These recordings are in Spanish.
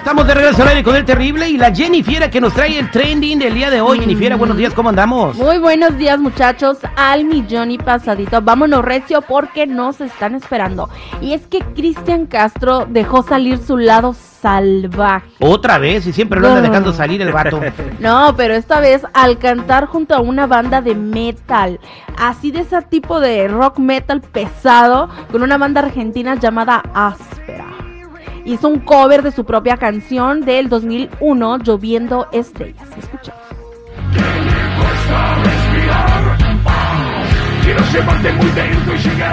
Estamos de regreso al aire con el terrible y la Jennifiera que nos trae el trending del día de hoy. Jennifiera, buenos días, ¿cómo andamos? Muy buenos días muchachos, al millón y pasadito. Vámonos recio porque nos están esperando. Y es que Cristian Castro dejó salir su lado salvaje. Otra vez y siempre lo anda dejando salir el vato. No, pero esta vez al cantar junto a una banda de metal, así de ese tipo de rock metal pesado, con una banda argentina llamada Áspera. Hizo un cover de su propia canción del 2001, Lloviendo Estrellas. Escucha.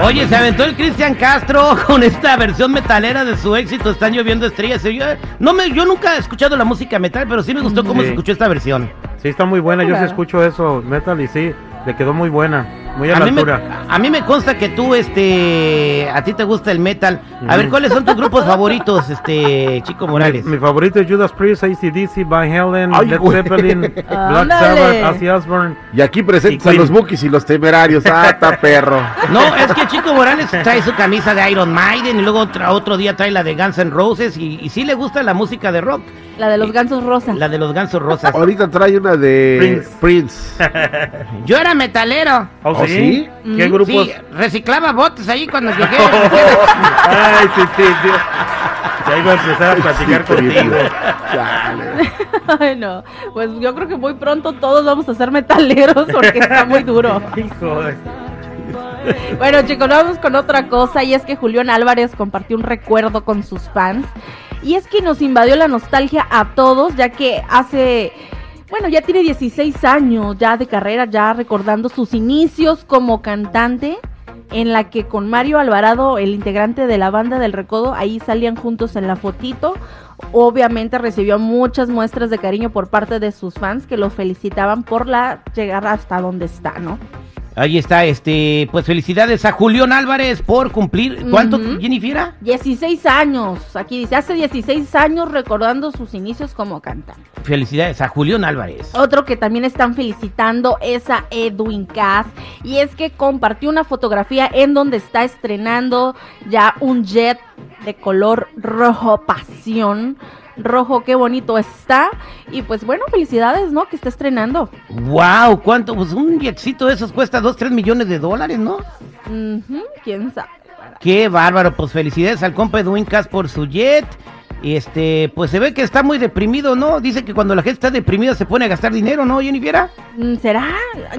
Oye, se aventó el Cristian Castro con esta versión metalera de su éxito Están lloviendo estrellas. Yo, no me, yo nunca he escuchado la música metal, pero sí me gustó cómo Sí. se escuchó esta versión. Sí, está muy buena. Yo sí escucho eso, metal, y sí, le quedó muy buena. Muy a, A la mí, me, altura. a mí me consta que tú, este, a ti te gusta el metal. A ver, Ujú. ¿cuáles son tus grupos favoritos, este, Chico Morales? Mi, mi favorito es Judas Priest, ACDC, Van Halen, Ay, Led güey. Zeppelin, Black. Sabbath, Ozzy Osbourne. Y aquí presentes Y a los Bookies y los temerarios. ¡Ah, está perro! No, es que Chico Morales trae su camisa de Iron Maiden y luego otro, otro día trae la de Guns N' Roses y, y sí le gusta la música de rock, La de los gansos rosas. la de los Gansos Rosas. Ahorita trae una de Prince. Yo era metalero. ¿Oh, ¿Oh, sí? ¿Qué grupos? Sí, reciclaba botes ahí cuando llegué. Ay, sí, sí, sí. Ya iba a empezar a platicar Sí, contigo. Ay, no. Pues yo creo que muy pronto todos vamos a ser metaleros porque está muy duro. Hijo de... Bueno, chicos, vamos con otra cosa y es que Julián Álvarez compartió un recuerdo con sus fans. Y es que nos invadió la nostalgia a todos, ya que hace, bueno, ya tiene 16 años ya de carrera, ya recordando sus inicios como cantante, en la que con Mario Alvarado, el integrante de la banda del Recodo, ahí salían juntos en la fotito. Obviamente recibió muchas muestras de cariño por parte de sus fans que lo felicitaban por la llegada hasta donde está, ¿no? Ahí está, este, pues felicidades a Julián Álvarez por cumplir. ¿Cuánto, Ujú. Jennifer? 16 años, aquí dice, hace 16 años recordando sus inicios como cantante. Felicidades a Julián Álvarez. Otro que también están felicitando es a Edwin Cass y es que compartió una fotografía en donde está estrenando ya un jet de color rojo pasión. Rojo, qué bonito está. Y pues bueno, felicidades, ¿no? Que está estrenando. Wow, ¿cuánto? Pues un jetcito de esos cuesta 2, 3 millones de dólares, ¿no? ¿Quién sabe? Qué bárbaro, pues felicidades al compa Edwin Cass por su jet. Y este, pues se ve que está muy deprimido, ¿no? Dice que cuando la gente está deprimida se pone a gastar dinero, ¿no, Jennifer? Mm, ¿Será?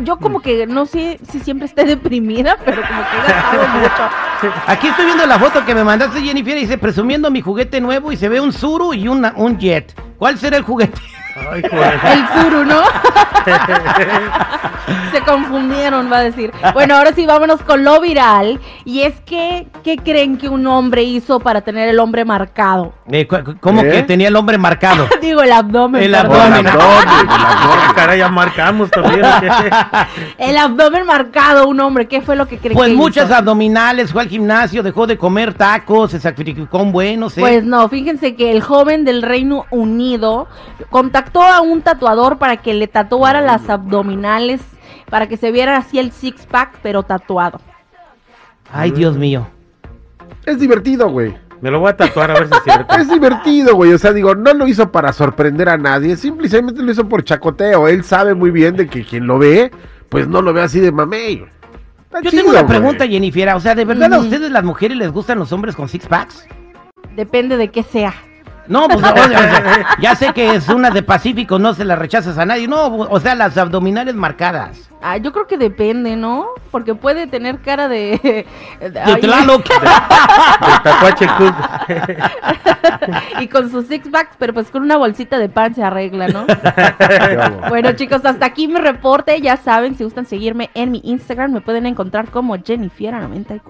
Yo como que no sé si siempre esté deprimida, pero como que he gastado mucho. Aquí estoy viendo la foto que me mandaste, Jennifer, y dice presumiendo mi juguete nuevo y se ve un Zuru y una- un jet. ¿Cuál será el juguete? Ay, joder. El Zuru, ¿no? Se confundieron, va a decir. Bueno, ahora sí, vámonos con lo viral. Y es que, ¿qué creen que un hombre hizo para tener el hombre marcado? Eh, ¿Cómo ¿Eh? que tenía el hombre marcado? Digo, el abdomen. El abdomen. el abdomen. Ah, caray, ya marcamos también. El abdomen marcado, un hombre. ¿Qué fue lo que creen Pues que muchas hizo? abdominales, fue al gimnasio, dejó de comer tacos, se sacrificó un buen, no sé. Pues no, fíjense que el joven del Reino Unido contactó a un tatuador para que le tatuara las abdominales, para que se viera así el six pack, pero tatuado. Ay, Dios mío. Es divertido, güey. Me lo voy a tatuar a ver si es cierto. Es divertido, güey. O sea, digo, no lo hizo para sorprender a nadie. Simplemente lo hizo por chacoteo. Él sabe muy bien de que quien lo ve, pues no lo ve así de mamey. Está Yo chido, tengo una güey. pregunta, Jennifer. O sea, ¿de verdad a ustedes las mujeres les gustan los hombres con six packs? Depende de qué sea. No, pues o sea, ya sé que es una de Pacífico, no se la rechazas a nadie. No, o sea, las abdominales marcadas. Ah, yo creo que depende, ¿no? Porque puede tener cara de... de- De Tlaloc. Y con sus six packs, pero pues con una bolsita de pan se arregla, ¿no? Bueno, chicos, hasta aquí mi reporte. Ya saben, si gustan seguirme en mi Instagram, me pueden encontrar como Jennifiera94.